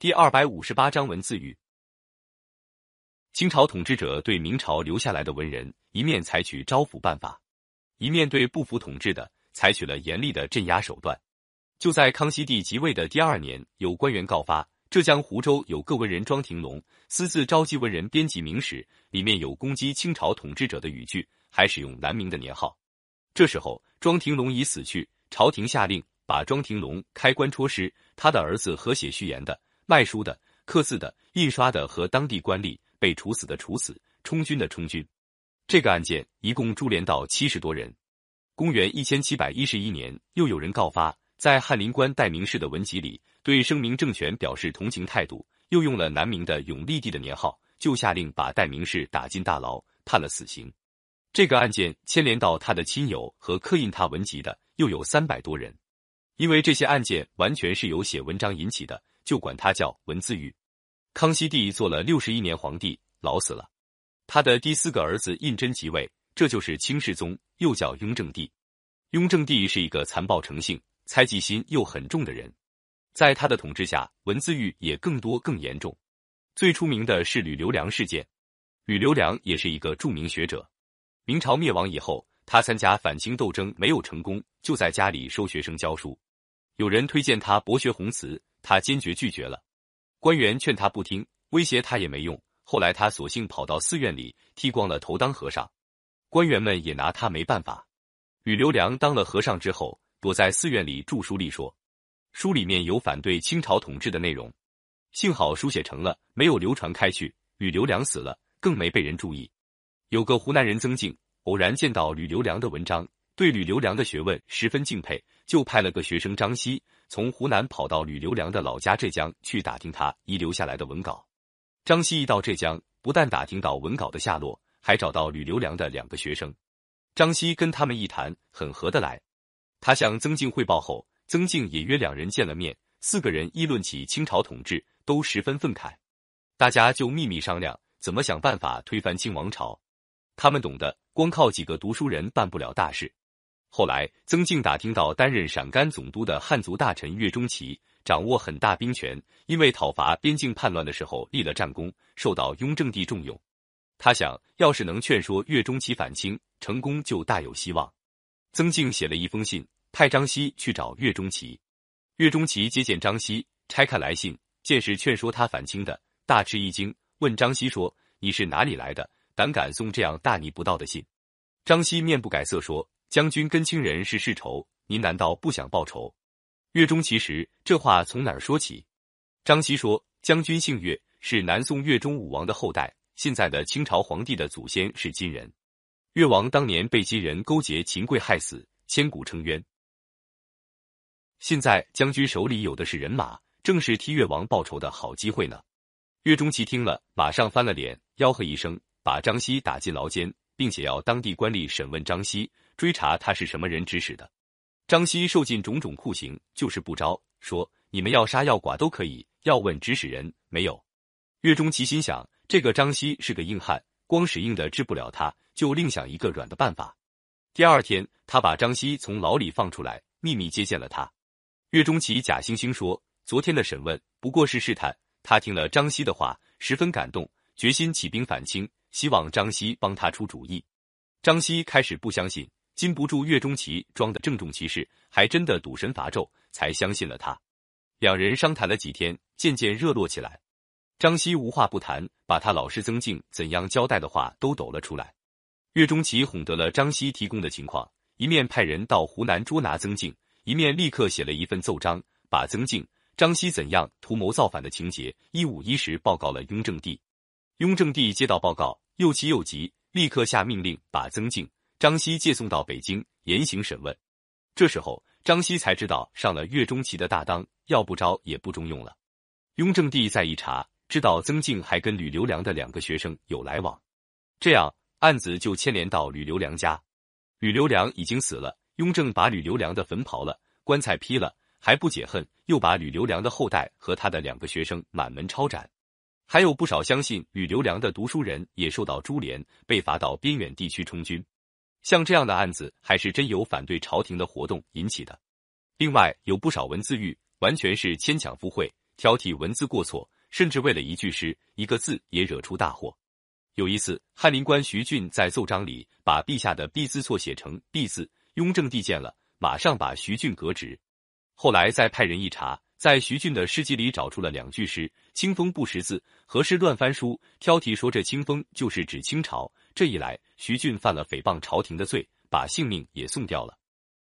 第二百五十八章文字狱。清朝统治者对明朝留下来的文人，一面采取招抚办法，一面对不服统治的，采取了严厉的镇压手段。就在康熙帝即位的第二年，有官员告发，浙江湖州有个文人庄廷龙私自召集文人编辑明史，里面有攻击清朝统治者的语句，还使用南明的年号。这时候，庄廷龙已死去，朝廷下令把庄廷龙开棺戳尸，他的儿子和写序言的、卖书的、刻字的、印刷的和当地官吏。被处死的处死，充军的充军。这个案件一共株连到七十多人。公元一千七百一十一年，又有人告发，在翰林官戴明氏的文集里，对声明政权表示同情态度，又用了南明的永历帝的年号，就下令把戴明氏打进大牢，判了死刑。这个案件牵连到他的亲友和刻印他文集的，又有三百多人。因为这些案件完全是由写文章引起的，就管他叫文字狱。康熙帝做了六十一年皇帝，老死了。他的第四个儿子胤禛即位，这就是清世宗，又叫雍正帝。雍正帝是一个残暴成性、猜忌心又很重的人，在他的统治下，文字狱也更多更严重。最出名的是吕留良事件。吕留良也是一个著名学者。明朝灭亡以后，他参加反清斗争没有成功，就在家里收学生教书。有人推荐他博学宏词，他坚决拒绝了。官员劝他不听，威胁他也没用。后来他索性跑到寺院里剃光了头当和尚，官员们也拿他没办法。吕留良当了和尚之后，躲在寺院里著书立说，书里面有反对清朝统治的内容。幸好书写成了，没有流传开去。吕留良死了，更没被人注意。有个湖南人曾静偶然见到吕留良的文章，对吕留良的学问十分敬佩，就派了个学生张希。从湖南跑到吕留良的老家浙江去打听他遗留下来的文稿。张希一到浙江，不但打听到文稿的下落，还找到吕留良的两个学生。张希跟他们一谈，很合得来。他向曾静汇报后，曾静也约两人见了面。四个人议论起清朝统治，都十分愤慨。大家就秘密商量怎么想办法推翻清王朝。他们懂得，光靠几个读书人办不了大事。后来，曾静打听到担任陕甘总督的汉族大臣岳钟琪掌握很大兵权，因为讨伐边境叛乱的时候立了战功，受到雍正帝重用。他想要是能劝说岳钟琪反清，成功就大有希望。曾静写了一封信，派张熙去找岳钟琪。岳钟琪接见张熙，拆开来信，见是劝说他反清的，大吃一惊，问张熙说：“你是哪里来的？胆敢送这样大逆不道的信？”张熙面不改色说。将军跟清人是世仇，您难道不想报仇？岳钟其实这话从哪儿说起？张熙说：“将军姓岳，是南宋岳钟武王的后代，现在的清朝皇帝的祖先是金人。岳王当年被金人勾结秦桧害死，千古称冤。现在将军手里有的是人马，正是替岳王报仇的好机会呢。”岳钟琪听了，马上翻了脸，吆喝一声，把张熙打进牢监，并且要当地官吏审问张熙。追查他是什么人指使的，张希受尽种种酷刑，就是不招。说你们要杀要剐都可以，要问指使人没有。岳钟琪心想，这个张希是个硬汉，光使硬的治不了他，就另想一个软的办法。第二天，他把张希从牢里放出来，秘密接见了他。岳钟琪假惺惺说，昨天的审问不过是试探。他听了张希的话，十分感动，决心起兵反清，希望张希帮他出主意。张希开始不相信。禁不住岳钟琪装的郑重其事，还真的赌神伐纣，才相信了他。两人商谈了几天，渐渐热络起来。张熙无话不谈，把他老师曾静怎样交代的话都抖了出来。岳钟琪哄得了张熙提供的情况，一面派人到湖南捉拿曾静，一面立刻写了一份奏章，把曾静、张熙怎样图谋造反的情节一五一十报告了雍正帝。雍正帝接到报告，又气又急，立刻下命令把曾静。张熙借送到北京严刑审问，这时候张熙才知道上了岳钟琪的大当，要不招也不中用了。雍正帝再一查，知道曾静还跟吕留良的两个学生有来往，这样案子就牵连到吕留良家。吕留良已经死了，雍正把吕留良的坟刨了，棺材劈了，还不解恨，又把吕留良的后代和他的两个学生满门抄斩，还有不少相信吕留良的读书人也受到株连，被罚到边远地区充军。像这样的案子，还是真有反对朝廷的活动引起的。另外，有不少文字狱完全是牵强附会，挑剔文字过错，甚至为了一句诗、一个字也惹出大祸。有一次，翰林官徐俊在奏章里把陛下的“陛”字错写成“毕”字，雍正帝见了，马上把徐俊革职。后来再派人一查，在徐俊的诗集里找出了两句诗：“清风不识字，何事乱翻书？”挑剔说这清风就是指清朝。这一来，徐俊犯了诽谤朝廷的罪，把性命也送掉了。